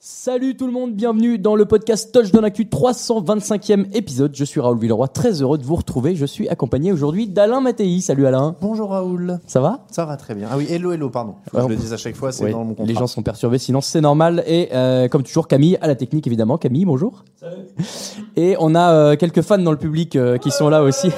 Salut tout le monde, bienvenue dans le podcast Touchdown Actu 325e épisode. Je suis Raoul Villeroy, très heureux de vous retrouver. Je suis accompagné aujourd'hui d'Alain Mattei. Salut Alain. Bonjour Raoul. Ça va? Ça va très bien. Ah oui, hello, hello, pardon. Faut que Ouais, je on le dise à chaque fois, c'est Ouais, dans mon contrat. Les gens sont perturbés, sinon c'est normal. Et euh, comme toujours, Camille à la technique évidemment. Camille, bonjour. Et on a euh, quelques fans dans le public euh, qui sont là aussi.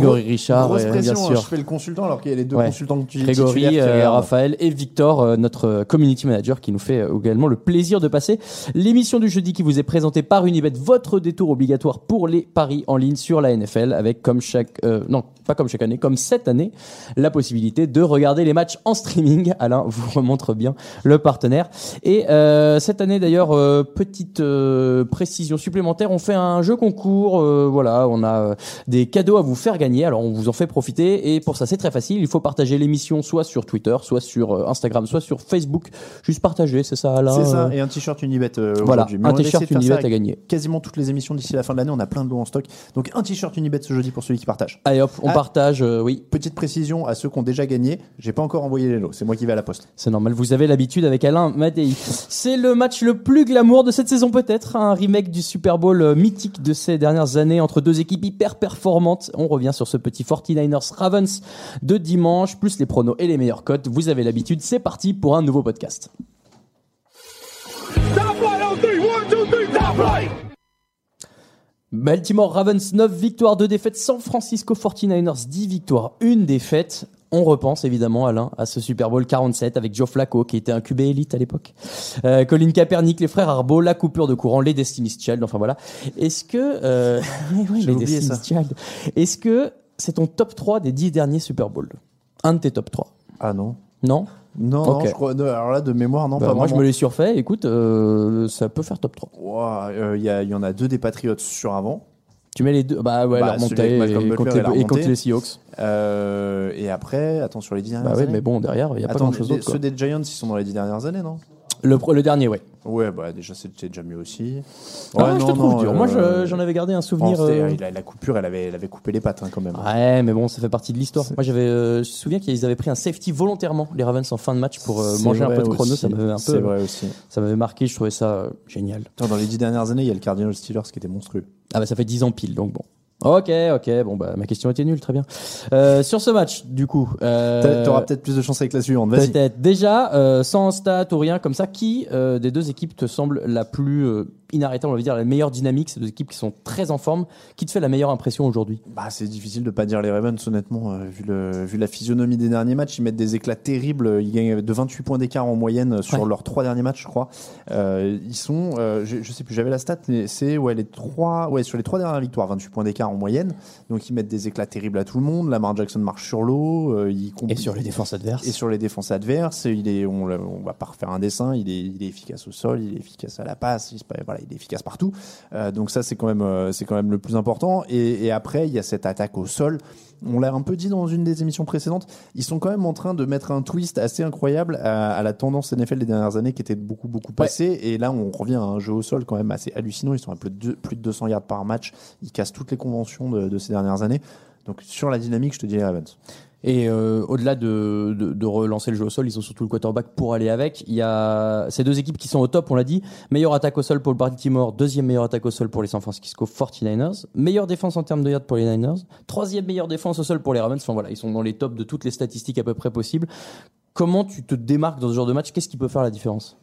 Grégory Richard, Grosse euh, pression, bien hein, sûr. je fais le consultant alors qu'il y a les deux Ouais. consultants que tu Grégory, euh. Raphaël et Victor, euh, notre community manager, qui nous fait également le plaisir de passer l'émission du jeudi qui vous est présentée par Unibet, votre détour obligatoire pour les paris en ligne sur la NFL, avec comme chaque, euh, non, pas comme chaque année, comme cette année, la possibilité de regarder les matchs en streaming. Alain vous remontre bien le partenaire. Et euh, cette année d'ailleurs, euh, petite euh, précision supplémentaire, on fait un jeu concours. euh, voilà, on a des cadeaux à vous faire gagner. Alors on vous en fait profiter. Et pour ça, c'est très facile. Il faut partager l'émission soit sur Twitter, soit sur euh, Instagram, soit sur Facebook. Juste partager, c'est ça, Alain C'est ça, euh, et un t-shirt Unibet euh, Voilà, un t-shirt Unibet à gagner. Quasiment toutes les émissions d'ici la fin de l'année, on a plein de lots en stock. Donc un t-shirt Unibet ce jeudi pour celui qui partage. Allez hop, on Ah. partage. euh, oui, Petite précision à ceux qui ont déjà gagné, j'ai pas encore envoyé les lots, c'est moi qui vais à la poste. C'est normal, vous avez l'habitude avec Alain Mattei. C'est le match le plus glamour de cette saison peut-être, un remake du Super Bowl mythique de ces dernières années entre deux équipes hyper performantes. On revient sur ce petit 49ers Ravens de dimanche, plus les pronos et les meilleures cotes. Vous avez l'habitude, c'est parti pour un nouveau podcast. Baltimore Ravens 9 victoires, 2 défaites. San Francisco 49ers 10 victoires, 1 défaite. On repense évidemment, Alain, à ce Super Bowl 47 avec Joe Flacco, qui était un QB élite à l'époque. Euh, Colin Kaepernick, les frères Arbo, la coupure de courant, les Destiny's Child, enfin voilà. Est-ce que... Euh... oui, oui, les Destiny's. Child. Est-ce que c'est ton top 3 des 10 derniers Super Bowls? Un de tes top 3 Ah non Non? Non, Ok. non, je crois. non, alors là, de mémoire, non, Bah, pas Moi, je vraiment. me l'ai surfait. Écoute, euh, ça peut faire top 3. Ouah, euh, Il y, a- il y en a deux des Patriots sur avant. Tu mets les deux Bah ouais, Bah, la remontée et, et la les, et contre remontée. les Seahawks. Euh, et après, attends, sur les dix dernières Bah années. mais bon, derrière, il n'y a pas grand-chose les- d'autre. ceux des Giants, ils sont dans les dix dernières années, non? Le, le dernier, ouais. Ouais, bah déjà c'était déjà mieux aussi. Ah, Ouais, je non, te trouve non, dur. Moi, je- euh, j'en avais gardé un souvenir. euh, la, la coupure, elle avait, elle avait coupé les pattes hein, quand même. Ouais, mais bon, ça fait partie de l'histoire. Moi, j'avais, euh, je me souviens qu'ils avaient pris un safety volontairement, les Ravens, en fin de match pour euh, manger un peu de chrono. aussi. Ça m'avait un peu, vrai aussi. ça m'avait marqué. Je trouvais ça génial. Attends, dans les dix dernières années, il y a le Cardinal Steelers qui était monstrueux. Ah bah, ça fait 10 ans pile, donc bon. Ok, ok, bon bah ma question était nulle, très bien. Euh, sur ce match, du coup, euh, T'auras peut-être plus de chance avec la suivante. Vas-y. Peut-être. Déjà, euh, sans stats ou rien comme ça, qui euh, des deux équipes te semble la plus inarrêtable, on va dire, la meilleure dynamique Ces deux équipes qui sont très en forme. Qui te fait la meilleure impression aujourd'hui? Bah, c'est difficile de pas dire les Ravens, honnêtement, vu, le, vu la physionomie des derniers matchs. Ils mettent des éclats terribles. Ils gagnent de 28 points d'écart en moyenne sur Ouais. leurs trois derniers matchs, je crois. Ils sont, je, je sais plus, j'avais la stat, mais c'est ouais, les trois, ouais, sur les trois dernières victoires, 28 points d'écart en moyenne. Donc ils mettent des éclats terribles à tout le monde. Lamar Jackson marche sur l'eau. euh, il compl- Et sur les défenses adverses et sur les défenses adverses, il est, on, va pas refaire un dessin, il est, il est efficace au sol, il est efficace à la passe, il, voilà, il est efficace partout. Euh, donc ça, c'est quand même, euh, c'est quand même le plus important. Et, et après, il y a cette attaque au sol. On l'a un peu dit dans une des émissions précédentes. Ils sont quand même en train de mettre un twist assez incroyable à, à la tendance NFL des dernières années, qui était beaucoup beaucoup passée. Et là, on revient à un jeu au sol quand même assez hallucinant. Ils sont à plus de, deux- plus de 200 yards par match. Ils cassent toutes les conventions de, de ces dernières années. Donc sur la dynamique, je te dis les Ravens. Et euh, au-delà de, relancer le jeu au sol, ils ont surtout le quarterback pour aller avec. Il y a ces deux équipes qui sont au top, on l'a dit. Meilleure attaque au sol pour le Baltimore, deuxième meilleure attaque au sol pour les San Francisco 49ers. Meilleure défense en termes de yards pour les Niners. Troisième meilleure défense au sol pour les Ravens. Enfin voilà, ils sont dans les tops de toutes les statistiques à peu près possibles. Comment tu te démarques dans ce genre de match? Qu'est-ce qui peut faire la différence?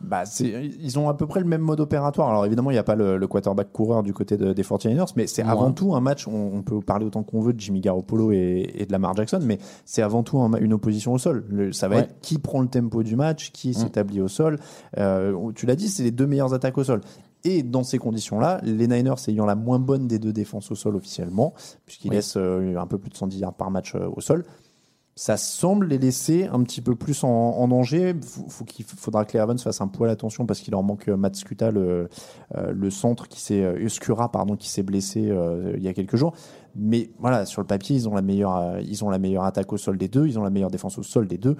Bah, ils ont à peu près le même mode opératoire. Alors évidemment, il n'y a pas le, le quarterback coureur du côté de- des 49ers, mais c'est avant tout un match. On, on peut parler autant qu'on veut de Jimmy Garoppolo et, et de Lamar Jackson, mais c'est avant tout un une opposition au sol. Le- ça va Ouais. être qui prend le tempo du match, qui s'établit au sol. Euh, tu l'as dit, c'est les deux meilleures attaques au sol. Et dans ces conditions-là, les Niners ayant la moins bonne des deux défenses au sol officiellement, puisqu'ils Oui. laissent euh, un peu plus de 110 yards par match euh, au sol, ça semble les laisser un petit peu plus en, danger. Qu'il faudra que les Ravens fassent un poil attention parce qu'il leur manque euh, Matt Scuta, le, euh, le centre qui s'est euh, pardon, qui s'est blessé il y a quelques jours. Mais voilà, sur le papier, ils ont la meilleure, ils ont la meilleure attaque au sol des deux, ils ont la meilleure défense au sol des deux.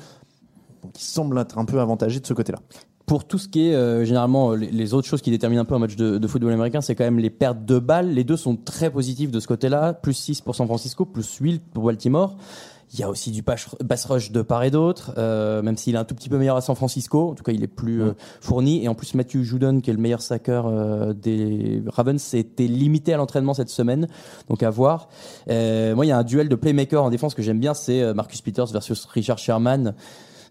Donc ils semblent être un peu avantagés de ce côté-là. Pour tout ce qui est généralement les, les autres choses qui déterminent un peu un match de, de football américain, c'est quand même les pertes de balles. Les deux sont très positifs de ce côté-là. Plus 6 pour San Francisco, plus 8 pour Baltimore. Il y a aussi du pass rush de part et d'autre, euh, même s'il est un tout petit peu meilleur à San Francisco. En tout cas, il est plus euh, fourni. Et en plus, Matthew Judon, qui est le meilleur sacker euh, des Ravens, s'était limité à l'entraînement cette semaine. Donc à voir. Moi, il y a un duel de playmaker en défense que j'aime bien, c'est Marcus Peters versus Richard Sherman.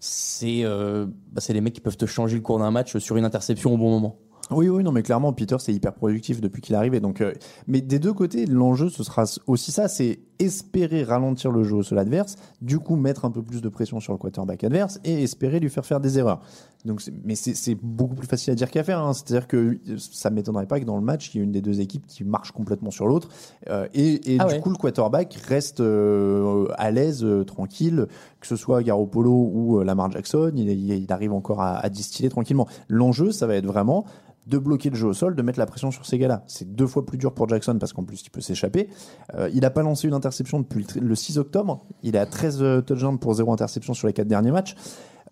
C'est bah, c'est les mecs qui peuvent te changer le cours d'un match sur une interception au bon moment. Oui, oui, non, mais clairement, Peter, c'est hyper productif depuis qu'il est arrivé. Donc, euh, mais des deux côtés, l'enjeu, ce sera aussi ça, c'est espérer ralentir le jeu au sol adverse, du coup mettre un peu plus de pression sur le quarterback adverse et espérer lui faire faire des erreurs. Donc, mais c'est beaucoup plus facile à dire qu'à faire. hein. C'est-à-dire que euh, ça m'étonnerait pas que dans le match, il y ait une des deux équipes qui marche complètement sur l'autre. Euh, et et Ah du ouais. coup, le quarterback reste euh, à l'aise, euh, tranquille, que ce soit Garoppolo ou euh, Lamar Jackson, il, il arrive encore à, à distiller tranquillement. L'enjeu, ça va être vraiment de bloquer le jeu au sol, de mettre la pression sur ces gars-là. C'est deux fois plus dur pour Jackson parce qu'en plus il peut s'échapper. Euh, il n'a pas lancé une interception depuis le, tr- le 6 octobre. Il est à 13 euh, touchdowns pour zéro interception sur les quatre derniers matchs.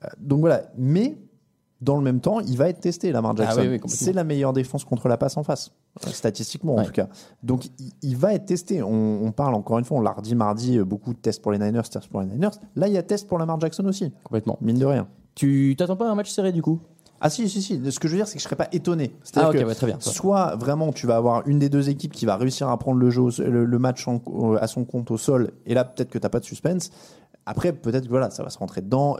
Euh, donc voilà. Mais dans le même temps, il va être testé, Lamar Ah Jackson. oui, oui, complètement. c'est la meilleure défense contre la passe en face, statistiquement en Ouais. tout cas. Donc il, il va être testé. On, on parle encore une fois, on l'a redit mardi, beaucoup de tests pour les Niners, tests pour les Niners. Là, il y a test pour Lamar Jackson aussi, Complètement. mine de rien. Tu t'attends pas à un match serré du coup? Ah si, si, si. Ce que je veux dire, c'est que je serais pas étonné. Ah ok, que ouais, très bien. soit vraiment tu vas avoir une des deux équipes qui va réussir à prendre le jeu, au- le, le match en- au- à son compte au sol, et là peut-être que t'as pas de suspense. Après, peut-être que voilà, ça va se rentrer dedans.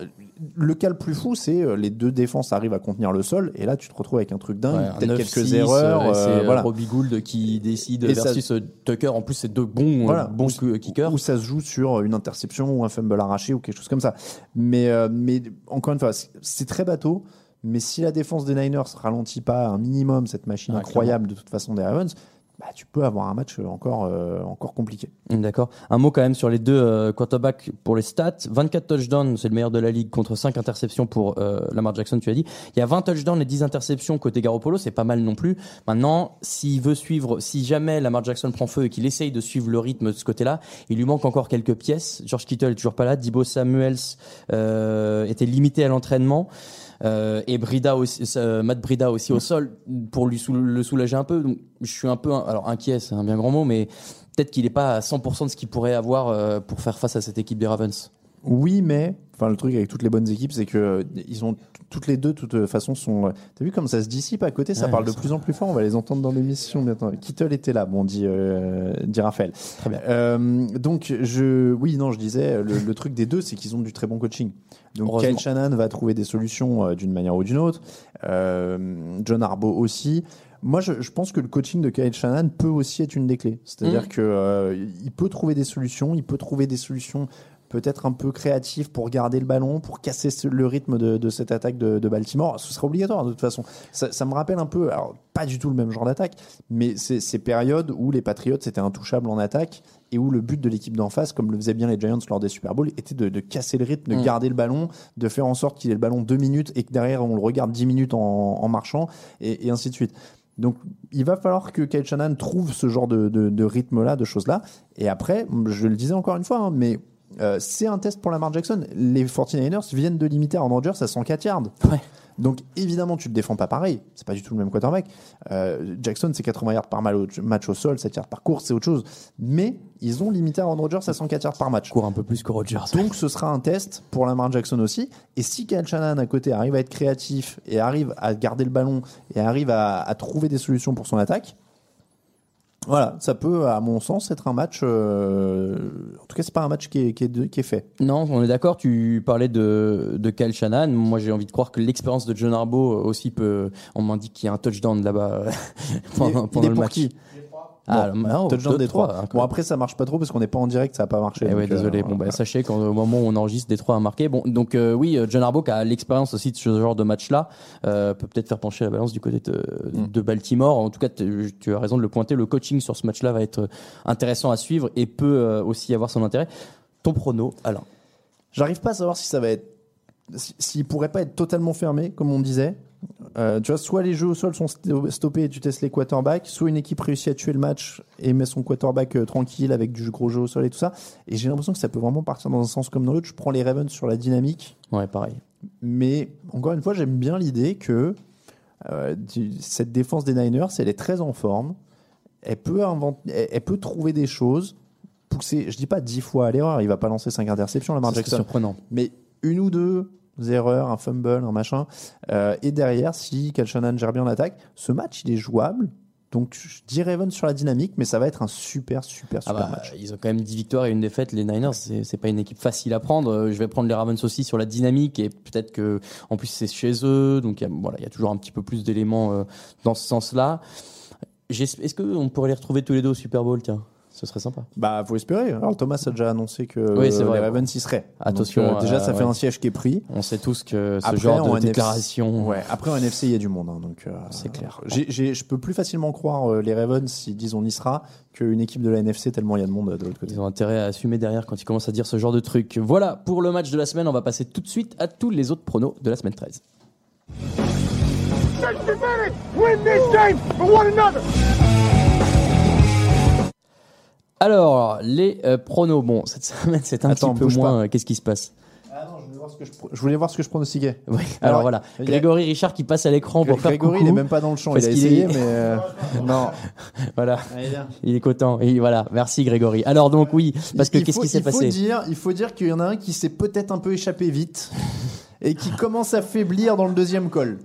Le cas le plus fou, c'est euh, les deux défenses arrivent à contenir le sol, et là tu te retrouves avec un truc dingue, Ouais, un peut-être 9-6, quelques erreurs. euh, euh, c'est euh, voilà. Robbie Gould qui décide Et ça- versus euh, Tucker. En plus, c'est deux bons, euh, Voilà. bons kickers. Ou ça se joue sur une interception ou un fumble arraché ou quelque chose comme ça. Mais, euh, mais encore une fois, c'est- c'est très bateau. Mais si la défense des Niners ralentit pas un minimum cette machine Ouais, incroyable de toute façon des Ravens, bah, tu peux avoir un match encore, euh, encore compliqué. D'accord. Un mot quand même sur les deux euh, quarterbacks pour les stats. 24 touchdowns, c'est le meilleur de la ligue contre 5 interceptions pour euh, Lamar Jackson, tu as dit. Il y a 20 touchdowns et 10 interceptions côté Garoppolo, c'est pas mal non plus. Maintenant, s'il veut suivre, si jamais Lamar Jackson prend feu et qu'il essaye de suivre le rythme de ce côté-là, il lui manque encore quelques pièces. George Kittle est toujours pas là. Dibo Samuels était limité à l'entraînement. Euh, et Brida aussi, euh, Matt Brida aussi au sol pour lui sou- le soulager un peu. Donc, je suis un peu, alors inquiet, c'est un bien grand mot, mais peut-être qu'il n'est pas à 100% de ce qu'il pourrait avoir euh, pour faire face à cette équipe des Ravens. Oui, mais enfin le truc avec toutes les bonnes équipes, c'est que ils ont toutes les deux, de toute façon, sont. T'as vu comme ça se dissipe à côté, ça Ouais, parle de ça- plus en plus fort. On va les entendre dans l'émission bientôt. Kittle était là, bon dit euh, dit Raphaël. Très bien. Euh, donc je, oui, non, je disais le, le truc des deux, c'est qu'ils ont du très bon coaching. Donc. Kyle Shannon va trouver des solutions euh, d'une manière ou d'une autre. Euh, John Harbaugh aussi. Moi, je, je pense que le coaching de Kyle Shannon peut aussi être une des clés. C'est-à-dire Mhm. que euh, il peut trouver des solutions, il peut trouver des solutions peut-être un peu créatives pour garder le ballon, pour casser le rythme de, de cette attaque de, de Baltimore. Ce sera obligatoire de toute façon. Ça, ça me rappelle un peu, alors pas du tout le même genre d'attaque, mais ces périodes où les Patriots étaient intouchables en attaque et où le but de l'équipe d'en face, comme le faisaient bien les Giants lors des Super Bowls, était de, de casser le rythme, de Mm. garder le ballon, de faire en sorte qu'il ait le ballon deux minutes et que derrière on le regarde dix minutes en, en marchant et, et ainsi de suite. Donc, il va falloir que Kyle Shanahan trouve ce genre de, de, de rythme-là, de choses-là. Et après, je le disais encore une fois, hein, mais euh, c'est un test pour Lamar Jackson. Les 49ers viennent de limiter Aaron Rodgers à 104 yards. Ouais. Donc évidemment, tu le défends pas pareil. C'est pas du tout le même quarterback. Euh, Jackson, c'est 80 yards par match au sol, 7 yards par course, c'est autre chose. Mais ils ont limité Aaron Rodgers à 104 yards par match. Court un peu plus que Rogers. Donc ce sera un test pour Lamar Jackson aussi. Et si Kyle Shanahan à côté arrive à être créatif et arrive à garder le ballon et arrive à, à trouver des solutions pour son attaque, voilà, ça peut, à mon sens, être un match. euh, en tout cas, c'est pas un match qui est, qui est, de- qui est fait. Non, on est d'accord. Tu parlais de, de Kyle Shanahan. Moi, j'ai envie de croire que l'expérience de John Harbaugh aussi peut. On m'indique qu'il y a un touchdown là-bas pendant, il pendant est le pour match. qui? Ah, non, touchdown deux, des trois, hein, Bon après ça marche pas trop parce qu'on n'est pas en direct, ça va pas marcher. Eh ouais, donc, euh, désolé. bon, bah, sachez qu'au moment où on enregistre, Détroit a marqué. Bon, donc euh, oui, euh, John Harbaugh qui a l'expérience aussi de ce genre de match-là euh, peut peut-être faire pencher la balance du côté de, Mm. de Baltimore. En tout cas, tu as raison de le pointer. Le coaching sur ce match-là va être intéressant à suivre et peut aussi avoir son intérêt. Ton prono, Alain? J'arrive pas à savoir si ça va être. si- S'il pourrait pas être totalement fermé, comme on disait. Euh, tu vois, soit les jeux au sol sont sto- stoppés et tu testes les quarterbacks, soit une équipe réussit à tuer le match et met son quarterback euh, tranquille avec du gros jeu au sol et tout ça. Et j'ai l'impression que ça peut vraiment partir dans un sens comme dans l'autre. Je prends les Ravens sur la dynamique, Ouais, pareil. mais encore une fois, j'aime bien l'idée que euh, cette défense des Niners, elle est très en forme. Elle peut, inventer, elle, elle peut trouver des choses. Pousser, je dis pas dix fois à l'erreur, il va pas lancer cinq interceptions, Lamar C'est Jackson surprenant. mais une ou deux erreurs, un fumble, un machin. Euh, et derrière, si Kyle Shanahan gère bien l'attaque, ce match, il est jouable. Donc, je dis Ravens sur la dynamique, mais ça va être un super, super, Ah super bah, match. ils ont quand même 10 victoires et une défaite. Les Niners, c'est pas une équipe facile à prendre. Euh, Je vais prendre les Ravens aussi sur la dynamique et peut-être que, en plus, c'est chez eux. Donc, il y a- voilà, il y a toujours un petit peu plus d'éléments euh, dans ce sens-là. Est-ce qu'on pourrait les retrouver tous les deux au Super Bowl Tiens, ce serait sympa. Bah, faut espérer. Alors, Thomas a déjà annoncé que Oui, c'est euh, vrai. les Ravens y seraient. Attention, Donc, euh, déjà, euh, ça fait ouais. un siège qui est pris. On sait tous que ce Après, genre en de NFC déclaration. Ouais. Après, en NFC, il y a du monde. hein, donc, euh, C'est clair. je peux plus facilement croire euh, les Ravens s'ils disent on y sera qu'une équipe de la NFC tellement il y a de monde de l'autre côté. Ils ont intérêt à assumer derrière quand ils commencent à dire ce genre de trucs. Voilà pour le match de la semaine. On va passer tout de suite à tous les autres pronos de la semaine 13. Alors, les euh, pronos. Bon, cette semaine, c'est un Attends, petit peu moins. euh, Qu'est-ce qui se passe? Ah non, je voulais voir ce que je, pro- je voulais voir ce que je pronostiquais. Oui, alors, Alors, voilà. il y a- Grégory Richard qui passe à l'écran pour faire Grégory, coucou. il est même pas dans le champ. Parce il a qu'il essayé, est- mais euh, non. Voilà. Il est content. Et voilà. Merci Grégory. Alors donc oui, parce que Il qu'est-ce faut- qui s'est il faut passé? dire, Il faut dire qu'il y en a un qui s'est peut-être un peu échappé vite et qui commence à faiblir dans le deuxième col.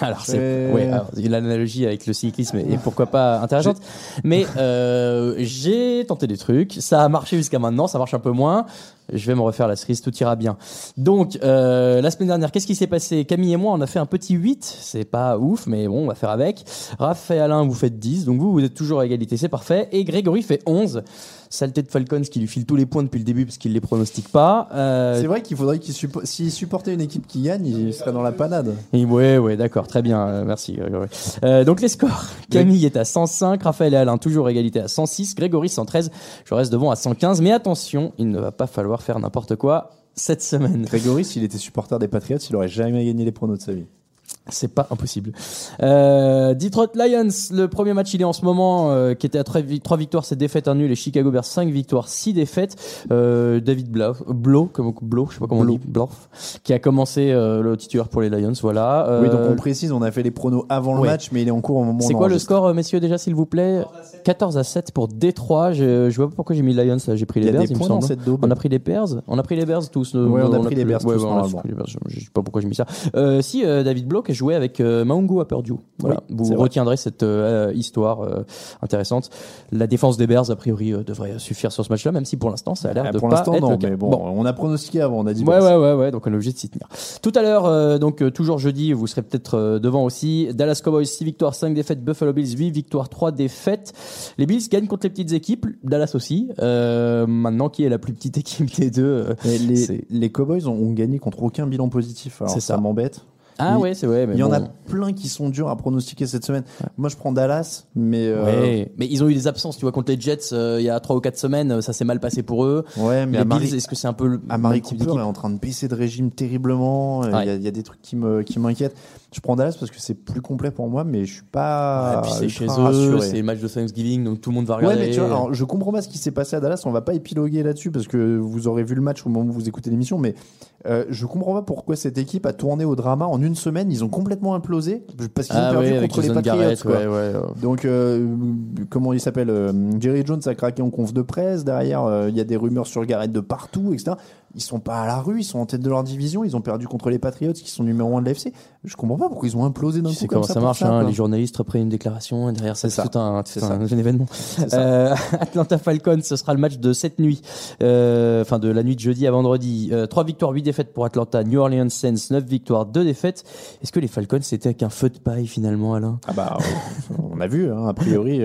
Alors c'est Euh. ouais, alors, l'analogie avec le cyclisme est pourquoi pas intéressante. Mais euh, j'ai tenté des trucs, ça a marché jusqu'à maintenant, ça marche un peu moins. Je vais me refaire la cerise, tout ira bien. Donc euh, la semaine dernière, qu'est-ce qui s'est passé? Camille et moi, on a fait un petit 8, c'est pas ouf, mais bon, on va faire avec. Raph et Alain, vous faites 10, donc vous, vous êtes toujours à égalité, c'est parfait. Et Grégory fait 11. Saleté de Falcons qui lui file tous les points depuis le début parce qu'il les pronostique pas. Euh, C'est vrai qu'il faudrait qu'il suppo- s'il supportait une équipe qui gagne, il serait dans la panade. Et ouais, ouais, d'accord, très bien, euh, merci Grégory. Donc les scores. Camille est à 105, Raphaël et Alain toujours égalité à 106, Grégory 113, je reste devant à 115, mais attention, il ne va pas falloir faire n'importe quoi cette semaine. Grégory, s'il était supporter des Patriots, il aurait jamais gagné les pronos de sa vie. C'est pas impossible. Euh, Detroit Lions, le premier match il est en ce moment, euh, qui était à 3, victoires, 7 défaites, un nul, et Chicago Bears 5 victoires, 6 défaites. Euh, David comme Blau, je sais pas comment on dit, Blau, qui a commencé le titulaire pour les Lions, voilà. Oui, donc on précise, on a fait les pronos avant le ouais. match, mais il est en cours au moment C'est quoi le score, messieurs, déjà, s'il vous plaît? 14 à 7 pour Détroit. Je, je vois pas pourquoi j'ai mis Lions, là. J'ai pris les Il y a Bears, des il me semble. daube. On a pris les Bears On a pris les Bears tous. Ouais, on a pris les Bears tous, ouais, normalement. Je, sais pas pourquoi j'ai mis ça. Si, David Bloch a joué avec euh, Maungo à Purdue. Voilà. Oui, Vous retiendrez cette euh, histoire euh, intéressante. La défense des Bears, a priori, devrait suffire sur ce match-là, même si pour l'instant, ça a l'air Ah, de pour pas être non, le cas. mais bon, on a pronostiqué avant, on a dit. Ouais, ouais, ouais, ouais, donc on est obligé de s'y tenir. Tout à l'heure, donc toujours jeudi, vous serez peut-être devant aussi. Dallas Cowboys 6 victoires, 5 défaites. Buffalo Bills 8 victoires, 3 défaites. Les Bills gagnent contre les petites équipes, Dallas aussi. Euh, maintenant, qui est la plus petite équipe des deux les, Cowboys ont, ont gagné contre aucun bilan positif. Alors C'est ça, ça. m'embête. Ah ouais, c'est vrai. Mais Il y en a plein qui sont durs à pronostiquer cette semaine. Moi, je prends Dallas, mais euh, Ouais. Mais ils ont eu des absences, tu vois, contre les Jets euh, il y a 3 ou 4 semaines, euh, ça s'est mal passé pour eux. ouais, mais les Bills, est-ce que c'est un peu le Amari Cooper est en train de baisser de régime terriblement. Il Ouais. y, a- il y a des trucs qui me qui m'inquiètent. Je prends Dallas parce que c'est plus complet pour moi, mais je suis pas. Et puis c'est chez eux, rassuré. c'est match de Thanksgiving, donc tout le monde va Ouais, regarder. mais tu vois, alors, je comprends pas ce qui s'est passé à Dallas. On va pas épiloguer là-dessus parce que vous aurez vu le match au moment où vous écoutez l'émission, mais euh, je comprends pas pourquoi cette équipe a tourné au drama en une semaine. Ils ont complètement implosé parce qu'ils ont ah perdu ouais, avec contre les Patriots. Garrett, quoi. ouais, ouais. Donc, euh, comment il s'appelle euh, Jerry Jones a craqué en conf de presse. Derrière, euh, il y a des rumeurs sur Garrett de partout, etc. Ils sont pas à la rue, ils sont en tête de leur division. Ils ont perdu contre les Patriots qui sont numéro 1 de l'AFC. Je comprends pas pourquoi ils ont implosé d'un coup sais comme comment ça. marche, ça, hein, les journalistes reprennent une déclaration et derrière ça, C'est c'est tout un, C'est tout ça. un, un événement. Euh, Atlanta Falcons, ce sera le match de cette nuit, euh, enfin de la nuit de jeudi à vendredi. Euh, 3 victoires, 8 défaites pour Atlanta. New Orleans Saints, 9 victoires, 2 défaites. Est-ce que les Falcons c'était qu'un feu de paille finalement, Alain? Ah bah, euh, on a vu, hein, a priori.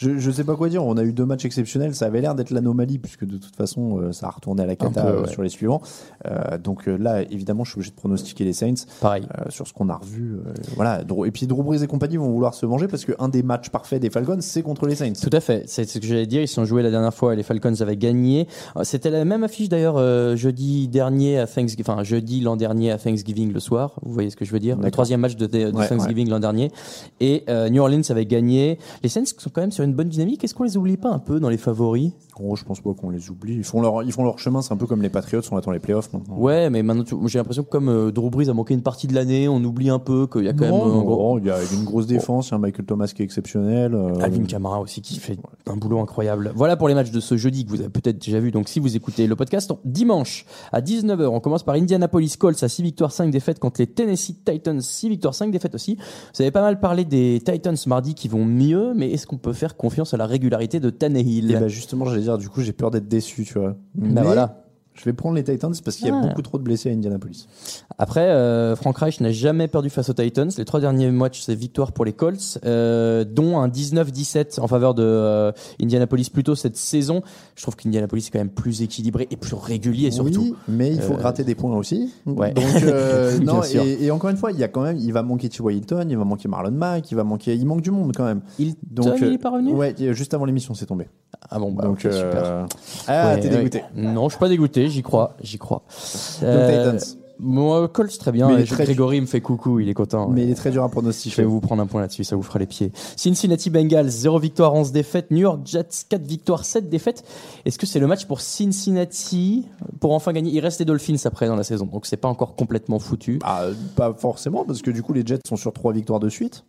Je, je sais pas quoi dire. On a eu deux matchs exceptionnels. Ça avait l'air d'être l'anomalie puisque de toute façon, euh, ça a retourné à la cata peu, euh, ouais. sur les suivants. Euh, donc là, évidemment, je suis obligé de pronostiquer les Saints Pareil. euh, sur ce qu'on a revu. euh, voilà. Et puis Drew Brees et compagnie vont vouloir se venger parce que un des matchs parfaits des Falcons, c'est contre les Saints. Tout à fait, c'est ce que j'allais dire. Ils sont joués la dernière fois et les Falcons avaient gagné. C'était la même affiche d'ailleurs jeudi dernier à Thanksgiving, enfin jeudi l'an dernier à Thanksgiving le soir. Vous voyez ce que je veux dire? Le troisième match de, de Ouais, Thanksgiving l'an dernier. Et New Orleans avait gagné. Les Saints sont quand même sur une bonne dynamique. Est-ce qu'on les oublie pas un peu dans les favoris? Oh, je pense pas qu'on les oublie. Ils font leur, ils font leur chemin. C'est un peu comme les Patriots. On attend les playoffs maintenant. Ouais, mais maintenant tu- j'ai l'impression que comme euh, Drew Brees a manqué une partie de l'année, on oublie un peu qu'il y a quand même Non, un non, gros. il y a une grosse défense. Il y a un Michael Thomas qui est exceptionnel. euh, Alvin Kamara aussi qui fait un boulot incroyable. Voilà pour les matchs de ce jeudi que vous avez peut-être déjà vu. Donc si vous écoutez le podcast, dimanche à 19h, on commence par Indianapolis Colts à 6 victoires 5 défaites contre les Tennessee Titans 6 victoires 5 défaites aussi. Vous avez pas mal parlé des Titans mardi qui vont mieux, mais est-ce qu'on peut faire confiance à la régularité de Tannehill Et bah justement, j'allais dire, du coup, j'ai peur d'être déçu, tu vois. Mais Bah voilà. Je vais prendre les Titans parce qu'il y a Ah. beaucoup trop de blessés à Indianapolis. Après, euh, Frank Reich n'a jamais perdu face aux Titans. Les trois derniers matchs, c'est victoire pour les Colts, euh, dont un 19-17 en faveur de euh, Indianapolis plus tôt cette saison. Je trouve qu'Indianapolis est quand même plus équilibré et plus régulier surtout. Oui, mais il faut Euh, gratter des points aussi. ouais. Donc, euh, Bien non, sûr. et, et encore une fois, il y a quand même, il va manquer T.Y. Hilton, il va manquer Marlon Mack, il va manquer, il manque du monde quand même. Il, Donc, il euh, est pas revenu? Ouais, juste avant l'émission, c'est tombé. Ah bon, bah, Donc, super. ah, Ouais, t'es ouais. dégoûté. Non, je suis pas dégoûté, j'y crois, j'y crois. Euh, Titans. Moi, Colts très bien. Mais Et très- Grégory me fait coucou, il est content. Mais il est très dur à Je vais pronostiquer. vous prendre un point là-dessus, ça vous fera les pieds. Cincinnati Bengals, 0 victoire, 11 défaites. New York Jets, 4 victoires, 7 défaites. Est-ce que c'est le match pour Cincinnati pour enfin gagner? Il reste les Dolphins après dans la saison, donc c'est pas encore complètement foutu. Ah, pas forcément, parce que du coup, les Jets sont sur trois victoires de suite.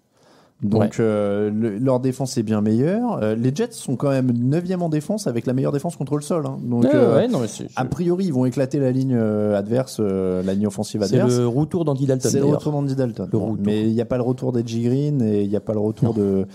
Donc, Ouais. euh, le- leur défense est bien meilleure. Euh, les Jets sont quand même 9 en défense avec la meilleure défense contre le sol. hein. Donc, Ouais, euh, ouais, non, mais c'est a priori, ils vont éclater la ligne adverse, euh, la ligne offensive c'est adverse. le retour d'Andy Dalton. C'est le retour d'Andy Dalton. Le Bon, mais il n'y a pas le retour d'Edgy Green et il n'y a pas le retour de,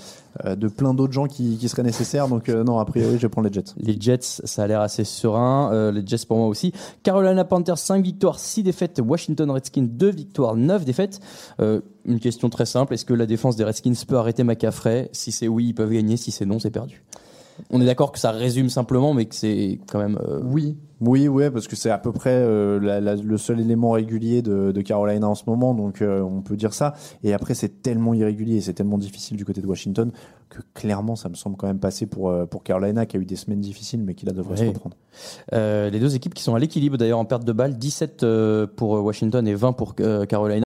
de plein d'autres gens qui, qui seraient nécessaires. Donc, euh, non, a priori, je vais prendre les Jets. Les Jets, ça a l'air assez serein. Euh, les Jets pour moi aussi. Carolina Panthers, 5 victoires, 6 défaites. Washington Redskins, 2 victoires, 9 défaites. Euh, une question très simple. Est-ce que la défense des Redskins peut arrêter McCaffrey? Si c'est oui, ils peuvent gagner. Si c'est non, c'est perdu. On est d'accord que ça résume simplement, mais que c'est quand même. euh, Oui, oui, ouais, parce que c'est à peu près euh, la- la- le seul élément régulier de, de Carolina en ce moment, donc euh, on peut dire ça. Et après, c'est tellement irrégulier, c'est tellement difficile du côté de Washington que clairement, ça me semble quand même passer pour euh, pour Carolina qui a eu des semaines difficiles, mais qui là devrait se reprendre. les deux équipes qui sont à l'équilibre d'ailleurs en perte de balles, 17 euh, pour Washington et 20 pour Carolina.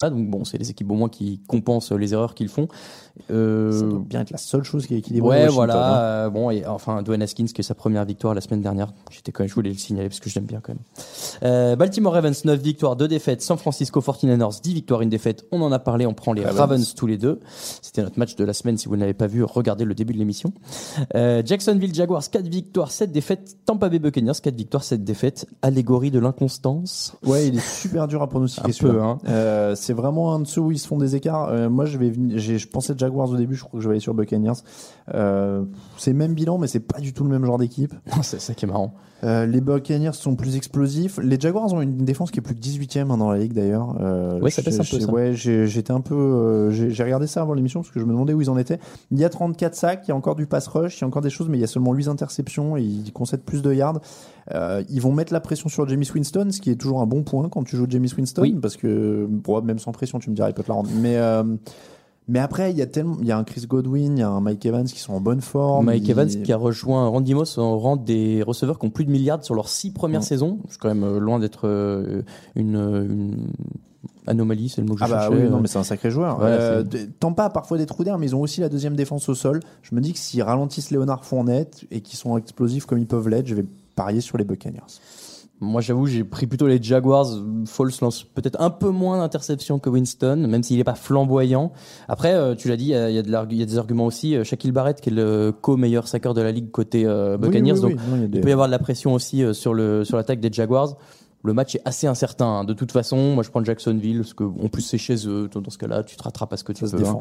Ah, donc bon, c'est les équipes au moins qui compensent les erreurs qu'ils font. Euh, Ça doit bien être la seule chose qui est équilibrée. Ouais, Washington, hein. voilà. euh, bon, et enfin, Dwayne Haskins, qui est sa première victoire la semaine dernière. J'étais quand même, je voulais le signaler parce que je l'aime bien quand même. Euh, Baltimore Ravens, 9 victoires, 2 défaites. San Francisco 49ers, 10 victoires, 1 défaite. On en a parlé, on prend les Ravens. Ravens, tous les deux. C'était notre match de la semaine. Si vous ne l'avez pas vu, regardez le début de l'émission. Euh, Jacksonville Jaguars, 4 victoires, 7 défaites. Tampa Bay Buccaneers, 4 victoires, 7 défaites. Allégorie de l'inconstance. Ouais, il est super dur à pronostiquer. Un peu, hein. C'est vraiment un de ceux où ils se font des écarts. Euh, moi, je vais, je pensais Jaguars au début. Je crois que je vais aller sur Buccaneers. Euh, c'est le même bilan, mais c'est pas du tout le même genre d'équipe. c'est ça qui est marrant. Euh, les Buccaneers sont plus explosifs. Les Jaguars ont une défense qui est plus que 18e hein, dans la ligue d'ailleurs. Euh, Ouais, ça baisse un peu, ça. Ouais, j'étais un peu. j'ai regardé ça avant l'émission parce que je me demandais où ils en étaient. Il y a 34 sacs, il y a encore du pass rush, il y a encore des choses, mais il y a seulement 8 interceptions et ils concèdent plus de yards. Ils vont mettre la pression sur James Winston, ce qui est toujours un bon point quand tu joues James Winston, Oui. parce que bon, même sans pression, tu me diras, il peut te la rendre. Mais euh, mais après, il y a tellement, il y a un Chris Godwin, il y a un Mike Evans qui sont en bonne forme. Mike Il- Evans qui a rejoint Randy Moss en rang des receveurs qui ont plus de milliards sur leurs 6 premières saisons. C'est quand même euh, loin d'être euh, une, une anomalie, c'est le mot que je Ah bah cherchais. oui, non, mais c'est un sacré joueur. Ouais, Euh, Tampa a parfois des trous d'air, mais ils ont aussi la deuxième défense au sol. Je me dis que s'ils ralentissent Léonard Fournette et qu'ils sont explosifs comme ils peuvent l'être, je vais parier sur les Buccaneers. Moi, j'avoue, j'ai pris plutôt les Jaguars. Foles lance peut-être un peu moins d'interceptions que Winston, même s'il n'est pas flamboyant. Après, euh, tu l'as dit, il y a, il y a de l'argu- il y a des arguments aussi. Euh, Shaquille Barrett, qui est le co-meilleur sacker de la ligue côté euh, Buccaneers, Oui, oui, oui. donc Non, il des- peut y avoir de la pression aussi euh, sur le sur l'attaque des Jaguars. Le match est assez incertain. hein. De toute façon, moi je prends Jacksonville parce que en plus c'est chez eux. Dans ce cas-là, tu te rattrapes à ce que tu Ça peux. hein.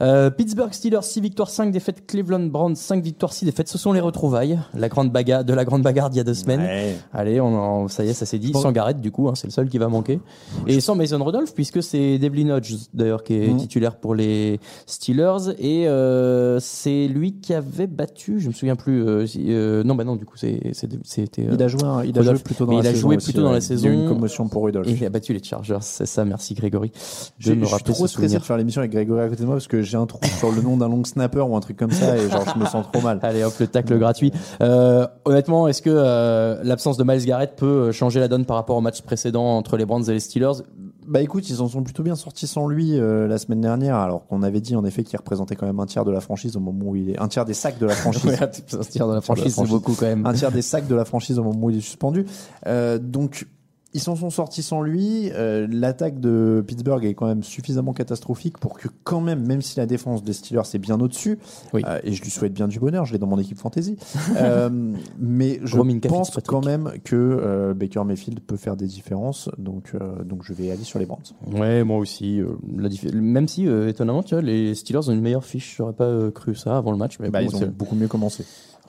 Euh, Pittsburgh Steelers 6 victoires, 5 défaites. Cleveland Browns 5 victoires, 6 défaites. Ce sont les retrouvailles. La grande bagarre de la grande bagarre d'il y a deux semaines. Ouais. Allez, on en- ça y est, ça s'est dit. Sans Garrett, du coup, hein, c'est le seul qui va manquer. Et sans Mason Rudolph, puisque c'est Devlin Hodges, d'ailleurs, qui est Mhm. titulaire pour les Steelers. Et euh, c'est lui qui avait battu, je me souviens plus. euh, euh, non, bah non, du coup, c'était. euh, Il a joué, il a joué plutôt dans la saison. aussi, plutôt dans la ouais. Il y a eu saison. une commotion pour Rudolph. Il a battu les Chargers, c'est ça, merci Grégory. J'ai- me Je suis trop stressé de faire l'émission avec Grégory à côté de moi parce que j'ai un trou sur le nom d'un long snapper ou un truc comme ça et genre je me sens trop mal. Allez hop, le tacle gratuit. Euh, honnêtement, est-ce que euh, l'absence de Miles Garrett peut euh, changer la donne par rapport au match précédent entre les Browns et les Steelers? Bah écoute, ils en sont plutôt bien sortis sans lui euh, la semaine dernière, alors qu'on avait dit en effet qu'il représentait quand même un tiers de la franchise au moment où il est un tiers des sacs de la franchise. Ouais, un tiers de la franchise, c'est beaucoup quand même. un tiers des sacs de la franchise au moment où il est suspendu. Euh, donc ils s'en sont sortis sans lui. Euh, L'attaque de Pittsburgh est quand même suffisamment catastrophique pour que quand même, même si la défense des Steelers est bien au-dessus, Oui. euh, et je lui souhaite bien du bonheur, je l'ai dans mon équipe fantasy, euh, mais je pense quand même que Baker Mayfield peut faire des différences. Donc, donc je vais aller sur les Browns. Ouais, moi aussi. la Même si, étonnamment, tu vois, les Steelers ont une meilleure fiche. J'aurais pas cru ça avant le match. Mais Bah, bon, ils ont beaucoup mieux commencé.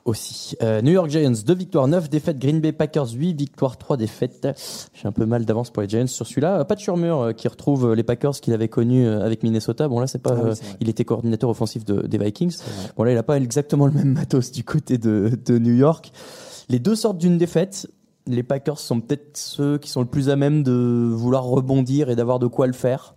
Aussi. Euh, New York Giants, 2 victoires, 9 défaites. Green Bay Packers, 8 victoires, 3 défaites. J'ai un peu mal d'avance pour les Giants sur celui-là. Pas de surmur euh, qui retrouve euh, les Packers qu'il avait connus euh, avec Minnesota. Bon, là, c'est pas. Ah oui, euh, il était coordinateur offensif de- des Vikings. Bon, là, il a pas exactement le même matos du côté de, de New York. Les deux sortent d'une défaite. Les Packers sont peut-être ceux qui sont le plus à même de vouloir rebondir et d'avoir de quoi le faire.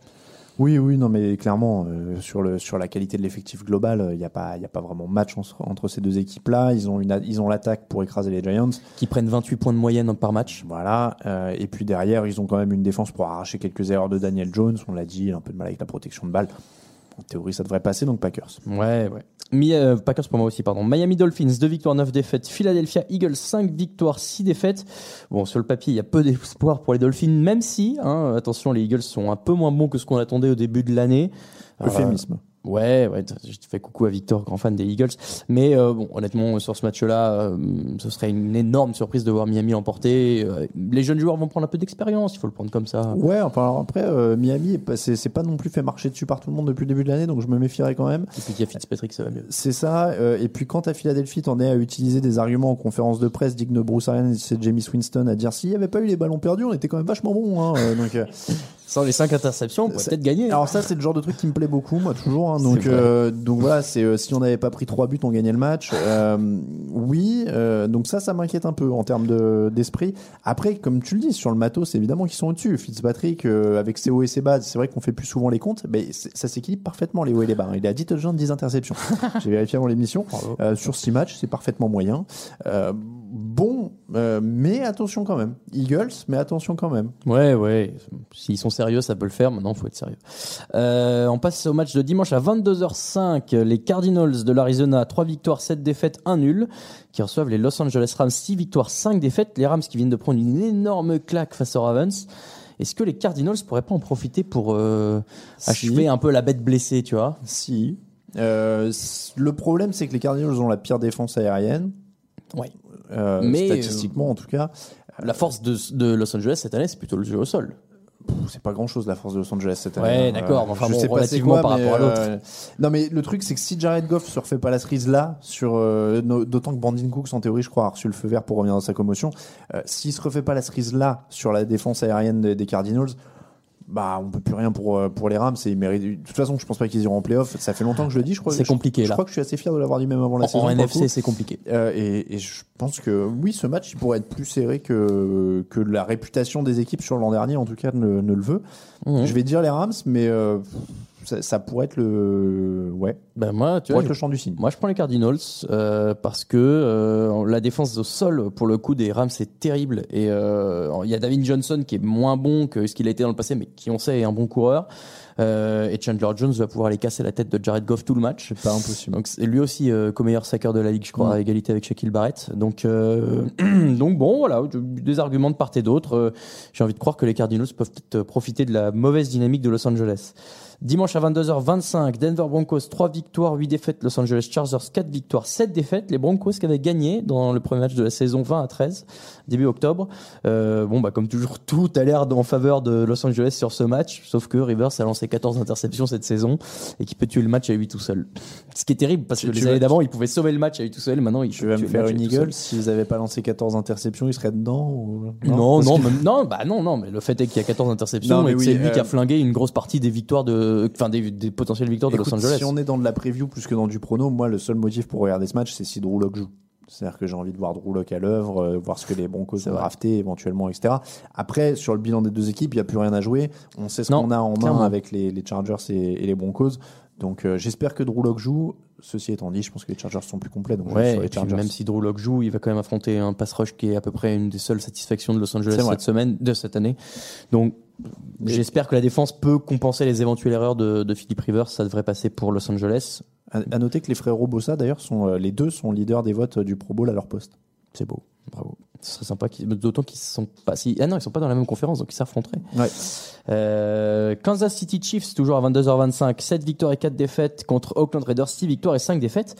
Oui, oui, non, mais clairement, euh, sur, le, sur la qualité de l'effectif global, il n'y a, pas- y a pas vraiment match en- entre ces deux équipes-là. Ils ont, une ils ont l'attaque pour écraser les Giants. Qui prennent 28 points de moyenne par match. Voilà. euh, et puis derrière, ils ont quand même une défense pour arracher quelques erreurs de Daniel Jones. On l'a dit, un peu de mal avec la protection de balle. En théorie, ça devrait passer, donc Packers. Ouais, ouais. Euh, Packers pour moi aussi, pardon. Miami Dolphins, 2 victoires, 9 défaites. Philadelphia Eagles, 5 victoires, 6 défaites. Bon, sur le papier, il y a peu d'espoir pour les Dolphins, même si, hein, attention, les Eagles sont un peu moins bons que ce qu'on attendait au début de l'année. Euh, Euphémisme. Ouais, ouais, je te fais coucou à Victor, grand fan des Eagles. Mais euh, bon, honnêtement, sur ce match-là, euh, ce serait une énorme surprise de voir Miami l'emporter. Euh, les jeunes joueurs vont prendre un peu d'expérience, il faut le prendre comme ça. Ouais, enfin alors après, euh, Miami, pas- c'est pas non plus fait marcher dessus par tout le monde depuis le début de l'année, donc je me méfierais quand même. Et puis qu'il y a Fitzpatrick, ça va mieux. C'est ça. euh, et puis quand à Philadelphie, t'en es à utiliser des arguments en conférence de presse dignes de Bruce Arians et de James Winston à dire s'il n'y avait pas eu les ballons perdus, on était quand même vachement bon. Hein, donc euh, Sans les 5 interceptions, on pourrait peut-être gagner. Alors ça, c'est le genre de truc qui me plaît beaucoup, moi toujours. hein. donc, euh, donc voilà, c'est euh, si on n'avait pas pris trois buts, on gagnait le match. Euh, oui, donc ça, ça m'inquiète un peu en termes de- d'esprit. Après, comme tu le dis, sur le matos, évidemment qu'ils sont au-dessus. Fitzpatrick, avec ses hauts et ses bas, c'est vrai qu'on fait plus souvent les comptes, mais ça s'équilibre parfaitement les hauts et les bas. hein. Il a 10 touchdowns, 10 interceptions. J'ai vérifié avant l'émission. Sur 6 matchs, c'est parfaitement moyen. Bon, euh, mais attention quand même. Eagles, mais attention quand même. Ouais, ouais. S'ils sont sérieux, ça peut le faire. Maintenant, faut être sérieux. Euh, on passe au match de dimanche à 22h05. Les Cardinals de l'Arizona, 3 victoires, 7 défaites, 1 nul, qui reçoivent les Los Angeles Rams, 6 victoires, 5 défaites. Les Rams qui viennent de prendre une énorme claque face aux Ravens. Est-ce que les Cardinals pourraient pas en profiter pour euh, Si. achever un peu la bête blessée, tu vois? Si. Euh, le problème, c'est que les Cardinals ont la pire défense aérienne. Ouais. Euh, Mais, statistiquement, en tout cas, La force de, de Los Angeles cette année, c'est plutôt le jeu au sol. C'est pas grand chose la force de Los Angeles cette année. Ouais, hein. d'accord, enfin je bon, sais pas c'est quoi, par rapport à l'autre. euh, Non, mais le truc, c'est que si Jared Goff se refait pas la cerise là, sur, euh, no- d'autant que Brandon Cooks, en théorie, je crois, a reçu le feu vert pour revenir dans sa commotion, euh, s'il se refait pas la cerise là, sur la défense aérienne des, des Cardinals, bah, on peut plus rien pour, euh, pour les Rams. Et De toute façon, je pense pas qu'ils iront en playoff. Ça fait longtemps que je le dis, je crois. C'est compliqué, Je là. crois que je suis assez fier de l'avoir dit même avant la En, saison. en NFC, c'est compliqué. Euh, et, et je pense que oui, ce match il pourrait être plus serré que, que la réputation des équipes sur l'an dernier, en tout cas, ne, ne le veut. Mhm. Je vais dire les Rams, mais euh, ça, ça pourrait être le, ouais, Ben moi, tu vois, être le champ du signe. Moi, je prends les Cardinals euh, parce que euh, la défense au sol, pour le coup, des Rams, c'est terrible. Et euh, il y a David Johnson qui est moins bon que ce qu'il a été dans le passé, mais qui, on sait, est un bon coureur. Et Chandler Jones va pouvoir aller casser la tête de Jared Goff tout le match. C'est pas impossible. Donc lui aussi co-meilleur sacker de la ligue, je crois, Mm. à égalité avec Shaquille Barrett. Donc, donc bon, voilà, des arguments de part et d'autre. J'ai envie de croire que les Cardinals peuvent peut-être profiter de la mauvaise dynamique de Los Angeles. Dimanche à 22h25, Denver Broncos 3 victoires, 8 défaites, Los Angeles Chargers 4 victoires, 7 défaites. Les Broncos qui avaient gagné dans le premier match de la saison 20 à 13, début octobre. Euh, bon, bah comme toujours, tout a l'air en faveur de Los Angeles sur ce match, sauf que Rivers a lancé 14 interceptions cette saison et qui peut tuer le match à lui tout seul. Ce qui est terrible parce que tu les années d'avant, il pouvait sauver le match à lui tout seul. Maintenant, il Tu vas me faire une. Eagles s'ils avaient pas lancé 14 interceptions, ils seraient dedans ou... Non, non, que- même- non, bah non, non, mais le fait est qu'il y a 14 interceptions Non, mais et que oui, c'est lui qui euh, a flingué une grosse partie des victoires de, enfin des, des potentielles victoires de Los Angeles. Si on est dans de la preview plus que dans du prono, moi, le seul motif pour regarder ce match, c'est si Drew Lock joue. C'est-à-dire que j'ai envie de voir Drew Lock à l'œuvre, euh, voir ce que les Broncos C'est ont vrai. drafté éventuellement, etc. Après, sur le bilan des deux équipes, il n'y a plus rien à jouer. On sait ce qu'on a en main avec les, les Chargers et, et les Broncos. Donc, euh, j'espère que Drew Lock joue. Ceci étant dit, je pense que les Chargers sont plus complets. Donc, Ouais, sur les Chargers. même si Drew Lock joue, il va quand même affronter un pass rush qui est à peu près une des seules satisfactions de Los Angeles cette semaine, de cette année. Donc, j'espère que la défense peut compenser les éventuelles erreurs de, de Philip Rivers. Ça devrait passer pour Los Angeles. À, noter que les frères Bossa, d'ailleurs, sont euh, les deux sont leaders des votes du Pro Bowl à leur poste. C'est beau. Bravo. Ce serait sympa qu'ils, d'autant qu'ils sont pas si, ah non, ils sont pas dans la même conférence, donc ils s'affronteraient. Ouais. Euh, Kansas City Chiefs, toujours à 22h25, 7 victoires et 4 défaites contre Oakland Raiders, 6 victoires et 5 défaites.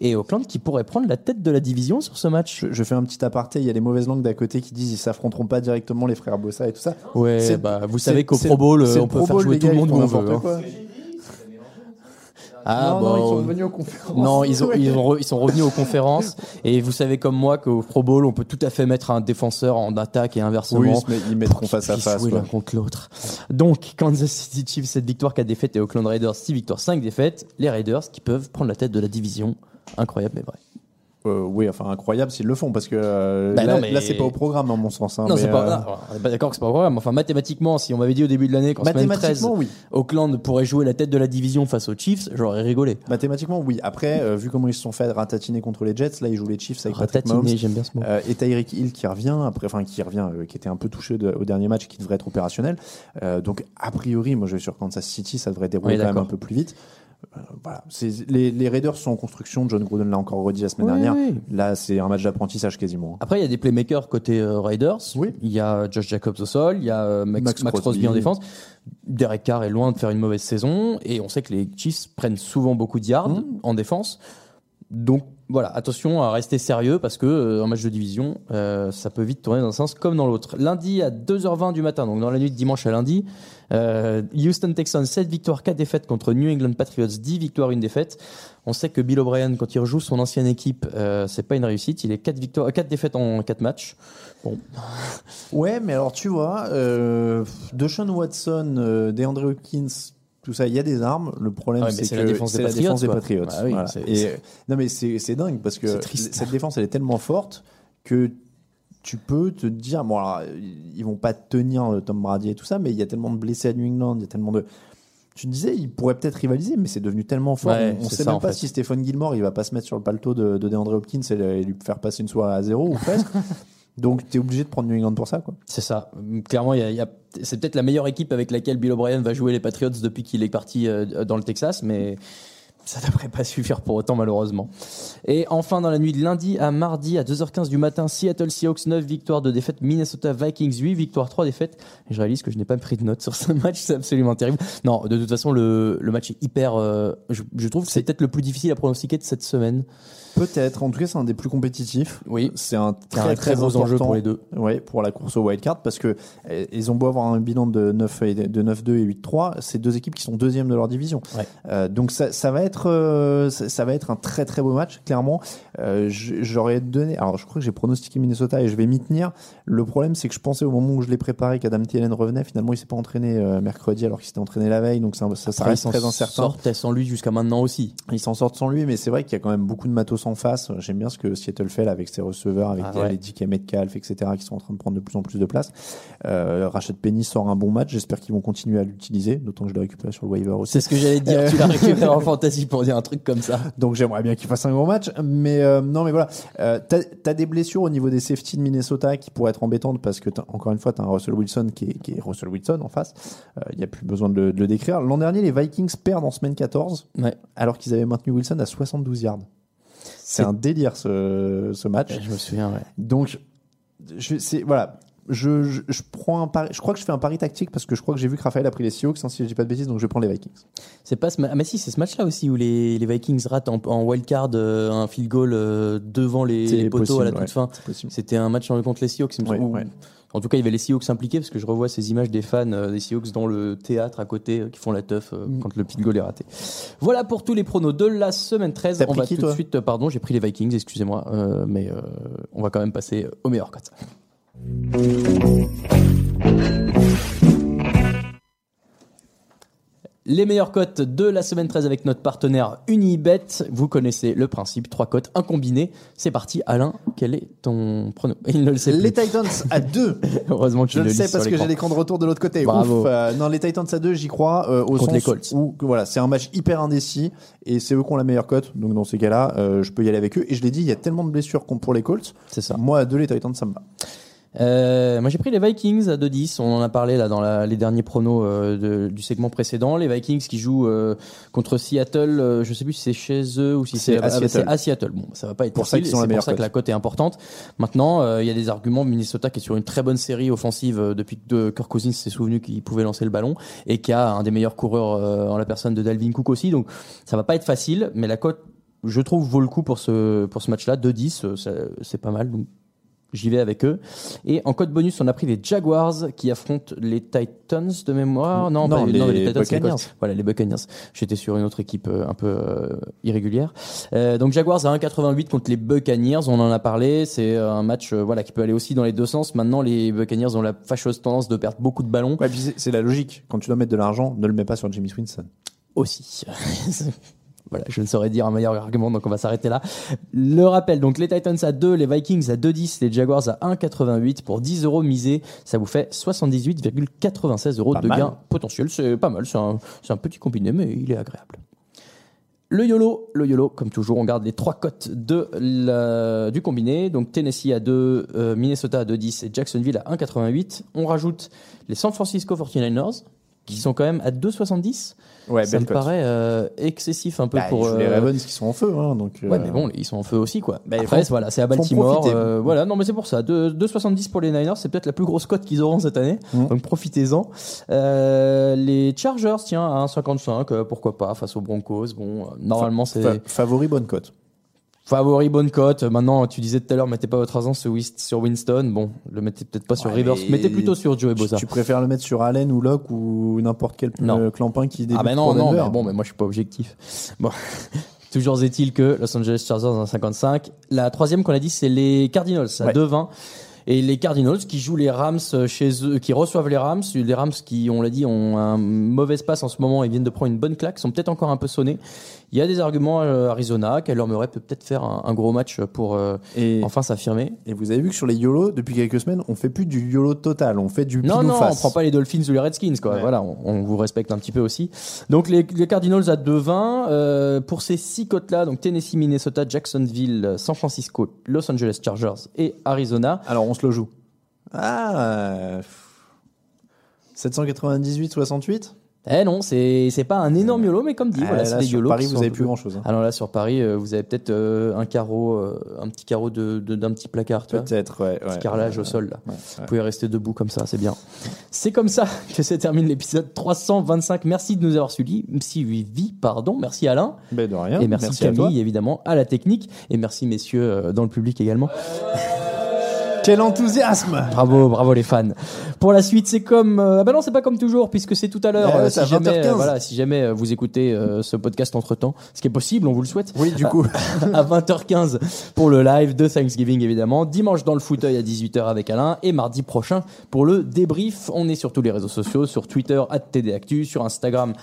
Et Oakland qui pourrait prendre la tête de la division sur ce match. Je, fais un petit aparté. Il y a les mauvaises langues d'à côté qui disent ils s'affronteront pas directement les frères Bossa et tout ça. Ouais, C'est- bah, vous c'est- savez qu'au Pro Bowl, euh, on peut Pro faire Bowl, jouer tout le monde où on veut. hein. quoi. Ah non, bon. non, ils sont venus aux conférences. Non, ils, ont, ils, ont re- ils sont revenus aux conférences. Et vous savez comme moi qu'au Pro Bowl, on peut tout à fait mettre un défenseur en attaque et inversement. Oui, ils se met- ils mettront face à face. l'un contre l'autre. Donc, Kansas City Chiefs, 7 victoires, 4 défaites et Oakland Raiders, 6 victoires, 5 défaites. Les Raiders qui peuvent prendre la tête de la division. Incroyable, mais vrai. Euh, oui, enfin incroyable s'ils le font parce que euh, Bah là, mais- là, c'est pas au programme à mon sens. hein, non, c'est pas, euh, non, on est pas d'accord que c'est pas vrai. Mais enfin, mathématiquement, si on m'avait dit au début de l'année qu'en semaine 13, Mathématiquement, oui. Auckland pourrait jouer la tête de la division face aux Chiefs, j'aurais rigolé. Mathématiquement, oui. Après, euh, vu comment ils se sont fait ratatiner contre les Jets, là, ils jouent les Chiefs avec Patrick Mahomes. Ratatiner, j'aime bien ce mot. Euh, et Tyreek Hill qui revient après, enfin qui revient, qui était un peu touché de- au dernier match, qui devrait être opérationnel. Euh, donc a priori, moi je vais sur Kansas City, ça devrait dérouler Oui, quand même un peu plus vite. Euh, voilà, les, les Raiders sont en construction. John Gruden l'a encore redit la semaine Oui, dernière. oui. Là, c'est un match d'apprentissage quasiment. Après, il y a des playmakers côté euh, Raiders. Oui. Il y a Josh Jacobs au sol, il y a euh, Max, Max Max Crosby. Crosby en défense. Derek Carr est loin de faire une mauvaise saison et on sait que les Chiefs prennent souvent beaucoup de yards Mhm. en défense. Donc, voilà, attention à rester sérieux parce que euh, match de division, euh, ça peut vite tourner dans un sens comme dans l'autre. Lundi à 2h20 du matin, donc dans la nuit de dimanche à lundi, euh, Houston Texans 7 victoires, 4 défaites contre New England Patriots, 10 victoires, 1 défaite. On sait que Bill O'Brien, quand il rejoue son ancienne équipe, euh, c'est pas une réussite. Il est 4 victoires, 4 défaites en 4 matchs. Bon, Ouais, mais alors tu vois, Deshaun Watson, DeAndre Hopkins, tout ça, il y a des armes. Le problème, Ah ouais, c'est que la défense des défense oui, Voilà. Et, c'est- non, mais c'est dingue parce que cette défense, elle est tellement forte que tu peux te dire, bon, alors, ils vont pas tenir Tom Brady et tout ça, mais il y a tellement de blessés à New England, il y a tellement de. Tu disais, ils pourraient peut-être rivaliser, mais c'est devenu tellement fort. Ouais, on c'est sait ça, même pas fait. si Stephen Gilmore, il va pas se mettre sur le paletot de, de DeAndre Hopkins et, lui faire passer une soirée à zéro ou presque. Donc, tu es obligé de prendre New England pour ça, quoi. c'est ça. Clairement, il y a- il y a- c'est peut-être la meilleure équipe avec laquelle Bill O'Brien va jouer les Patriots depuis qu'il est parti euh, dans le Texas, mais ça devrait pas suffire pour autant malheureusement. Et enfin, dans la nuit de lundi à mardi à 2h15 du matin, Seattle Seahawks 9 victoires, 2 défaites, Minnesota Vikings 8 victoires, 3 défaites. Et je réalise que je n'ai pas pris de notes sur ce match, c'est absolument terrible. Non, de toute façon, le, le match est hyper... euh, je, je trouve que c'est peut-être le plus difficile à pronostiquer de cette semaine. Peut-être. En tout cas, c'est un des plus compétitifs. Oui. C'est un très, très gros enjeu pour les deux. Ouais, pour la course au wildcard parce que euh, ils ont beau avoir un bilan de 9 et de 9-2 et 8-3, c'est deux équipes qui sont deuxièmes de leur division. Ouais. Euh, donc ça, ça va être euh, ça, ça va être un très très beau match clairement. Euh, j'aurais donné alors je crois que j'ai pronostiqué Minnesota et je vais m'y tenir. Le problème c'est que je pensais au moment où je l'ai préparé qu'Adam Thielen revenait, finalement il s'est pas entraîné euh, mercredi alors qu'il s'était entraîné la veille donc ça, ça, ça Après, reste ils s'en très incertain. sortaient sans lui jusqu'à maintenant aussi. Ils s'en sortent sans lui, mais c'est vrai qu'il y a quand même beaucoup de matos en face. J'aime bien ce que Seattle fait là, avec ses receveurs, avec Ah ouais. les DK Metcalf, etc., qui sont en train de prendre de plus en plus de place. Euh, Rashad Penny sort un bon match. J'espère qu'ils vont continuer à l'utiliser, d'autant que je l'ai récupéré sur le waiver aussi. C'est ce que j'allais dire, tu l'as récupéré en fantasy pour dire un truc comme ça. Donc j'aimerais bien qu'il fasse un gros match, mais euh, non, mais voilà. Euh, t'as as des blessures au niveau des safety de Minnesota qui pourraient être embêtantes parce que encore une fois, t'as un Russell Wilson qui est, qui est Russell Wilson en face. Il n'y a plus besoin de le, de le décrire. L'an dernier, les Vikings perdent en semaine 14 Ouais. alors qu'ils avaient maintenu Wilson à 72 yards. C'est un délire ce, ce match. Je me souviens, ouais. Donc, je, voilà. Je, je, je prends un pari, je crois que je fais un pari tactique parce que je crois que j'ai vu que Raphaël a pris les Seahawks, hein, si je dis pas de bêtises, donc je prendre les Vikings. C'est pas ce ah, mais si, c'est ce match-là aussi où les, les Vikings ratent en, en wildcard euh, un field goal euh, devant les, poteaux à la toute fin. C'était un match contre les Seahawks. il me semble. En tout cas, il y avait les Seahawks impliqués parce que je revois ces images des fans euh, des Seahawks dans le théâtre à côté euh, qui font la teuf euh, Mm. quand le field goal est raté. Voilà pour tous les pronos de la semaine 13. T'as on va qui, tout de suite, euh, pardon, j'ai pris les Vikings, excusez-moi, mais on va quand même passer au meilleur cote. Les meilleures cotes de la semaine 13 avec notre partenaire Unibet. Vous connaissez le principe, trois cotes, un combiné. C'est parti. Alain, quel est ton prono? Il ne le sait Les plus. Titans à 2. Heureusement Je qu'il le le sais parce que j'ai l'écran de retour de l'autre côté. Bravo. Ouf, euh, non, les Titans à 2, j'y crois. euh, au Contre sens les Colts. Où, que voilà, c'est un match hyper indécis et c'est eux qui ont la meilleure cote. Donc dans ces cas-là, euh, je peux y aller avec eux. Et je l'ai dit, il y a tellement de blessures qu'on- pour les Colts. C'est ça. Moi à 2, les Titans, ça me va. Euh, moi j'ai pris les Vikings à 2-10, on en a parlé là dans la- les derniers pronos euh, de- du segment précédent. Les Vikings qui jouent euh, contre Seattle, je sais plus si c'est chez eux ou si C'est à Seattle. à Seattle. Bon, ça va pas être Pour facile, c'est pour ça que la cote est importante. Maintenant, il y a des arguments. Minnesota qui est sur une très bonne série offensive depuis que Kirk Cousins s'est souvenu qu'il pouvait lancer le ballon et qui a un des meilleurs coureurs en la personne de Dalvin Cook aussi. Donc ça va pas être facile, mais la cote, je trouve, vaut le coup pour ce pour ce match-là. 2-10, euh, ça- c'est pas mal. Donc J'y vais avec eux. Et en code bonus, on a pris les Jaguars qui affrontent les Titans de mémoire. Non, Non, pas- les les Buccaneers. Voilà, les Buccaneers. J'étais sur une autre équipe euh, un peu euh, irrégulière. Euh, donc Jaguars à 1,88 contre les Buccaneers. On en a parlé. C'est un match euh, voilà qui peut aller aussi dans les deux sens. Maintenant, les Buccaneers ont la fâcheuse tendance de perdre beaucoup de ballons Ouais, c'est la logique. Quand tu dois mettre de l'argent, ne le mets pas sur Jimmy Swinson. aussi. Voilà, je ne saurais dire un meilleur argument, donc on va s'arrêter là. Le rappel, donc les Titans à 2, les Vikings à 2,10, les Jaguars à 1,88 pour 10 euros misés, ça vous fait 78,96 euros Pas de mal. gain potentiel. C'est pas mal, c'est un, un petit combiné, mais il est agréable. Le YOLO, le YOLO, comme toujours, on garde les trois cotes de la- du combiné. Donc Tennessee à 2, euh, Minnesota à 2,10 et Jacksonville à 1,88. On rajoute les San Francisco 49ers, qui sont quand même à 2,70. Ouais, Ça me cote. paraît euh, excessif un peu Bah, pour. les euh, Ravens qui sont en feu, hein, donc. Ouais, euh, mais bon, ils sont en feu aussi, quoi. Bah, Après, voilà, c'est à Baltimore. euh, voilà, non, mais c'est pour ça. Deux- 2,70 pour les Niners, c'est peut-être la plus grosse cote qu'ils auront cette année. Mm. Donc profitez-en. Euh, les Chargers, tiens, à 1,55, euh, pourquoi pas, face aux Broncos. Bon, normalement, c'est. fa- favori bonne cote. Favori bonne cote. Maintenant, tu disais tout à l'heure, mettez pas votre argent sur Winston. Bon, le mettez peut-être pas sur Ouais, Rivers. Mettez plutôt sur Joey Bosa. tu préfères le mettre sur Allen ou Locke ou n'importe quel Non. euh, clampin qui débute Ah ben non, non, mais bon, mais moi je suis pas objectif. Bon. Toujours est-il que Los Angeles Chargers en 55. La troisième qu'on a dit, c'est les Cardinals à Ouais. 2-20. Et les Cardinals qui jouent les Rams euh, chez eux, qui reçoivent les Rams, les Rams qui, on l'a dit, ont un mauvais passe en ce moment et viennent de prendre une bonne claque, sont peut-être encore un peu sonnés. Il y a des arguments à Arizona, qu'elle leur peut peut-être faire un, un gros match pour euh, Et, enfin s'affirmer. et vous avez vu que sur les YOLO, depuis quelques semaines, on fait plus du YOLO total, on fait du Non, non, face. on prend pas les Dolphins ou les Redskins, quoi. Ouais. Voilà, on, on vous respecte un petit peu aussi. Donc les, les Cardinals à 2-20 euh, pour ces six côtes-là, donc Tennessee, Minnesota, Jacksonville, San Francisco, Los Angeles Chargers et Arizona. Alors on se le joue. Ah euh, 798-68 Eh non, c'est c'est pas un énorme YOLO, mais comme dit, Ah, voilà, là, c'est des sur YOLO. Paris, vous avez plus peu- grand-chose. hein. Alors là, sur Paris, euh, vous avez peut-être euh, un carreau, euh, un petit carreau de de- d'un petit placard, tu vois. Peut-être, ouais. Petit ouais. carrelage au sol, là. Ouais, Vous pouvez rester debout comme ça, c'est bien. C'est comme ça que se termine l'épisode 325. Merci de nous avoir suivis. Suivi, pardon. Merci Alain. Ben, de rien. Et merci. Camille, évidemment, à la technique. Et merci, messieurs, euh, dans le public également. Quel enthousiasme Bravo, bravo les fans. Pour la suite, c'est comme. euh, ah bah non, c'est pas comme toujours, puisque c'est tout à l'heure. Euh, à si, jamais, 20h15. euh, voilà, si jamais euh, vous écoutez euh, ce podcast entre temps, ce qui est possible, on vous le souhaite. Oui, du coup. à 20h15 pour le live de Thanksgiving évidemment. Dimanche dans le fauteuil à 18h avec Alain et mardi prochain pour le débrief. On est sur tous les réseaux sociaux, sur Twitter @tdactu, sur Instagram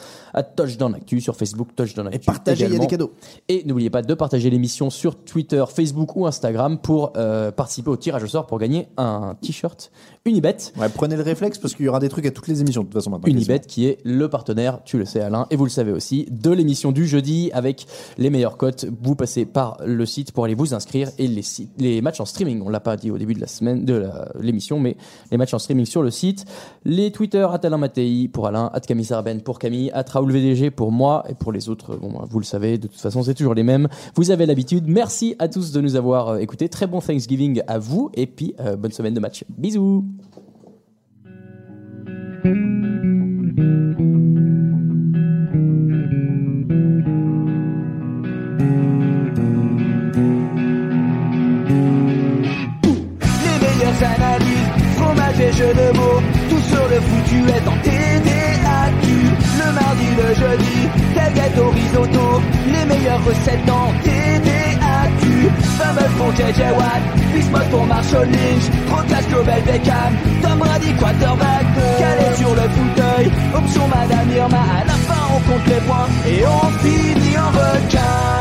@touchdownactu, sur Facebook touchdownactu. Et partagez, il y a des cadeaux. Et n'oubliez pas de partager l'émission sur Twitter, Facebook ou Instagram pour euh, participer au tirage au sort pour gagner un t-shirt Unibet. Ouais, prenez le réflexe parce qu'il y aura des trucs à toutes les émissions de toute façon maintenant. Unibet qui est le partenaire, tu le sais Alain, et vous le savez aussi, de l'émission du jeudi avec les meilleures cotes. Vous passez par le site pour aller vous inscrire et les, matchs en streaming. On l'a pas dit au début de la semaine de l'émission, mais les matchs en streaming sur le site. Les Twitter at Alain Mattei pour Alain, at Camille Sarben pour Camille, at Raoul VDG pour moi et pour les autres. Bon, vous le savez, de toute façon c'est toujours les mêmes. Vous avez l'habitude. Merci à tous de nous avoir euh, écoutés. Très bon Thanksgiving à vous et puis euh, bonne semaine de match. Bisous. Et jeux de mots, tout sur le foutu est en TDAQ. Le mardi, le jeudi, tailgate au risotto, les meilleures recettes en TDAQ. Fameux pour JJ Watt, Bismuth pour Marshall Lynch, Procas Global Beckham, Tom Brady quarterback, calé sur le fauteuil, option Madame Irma, à la fin on compte les points et on finit en requin.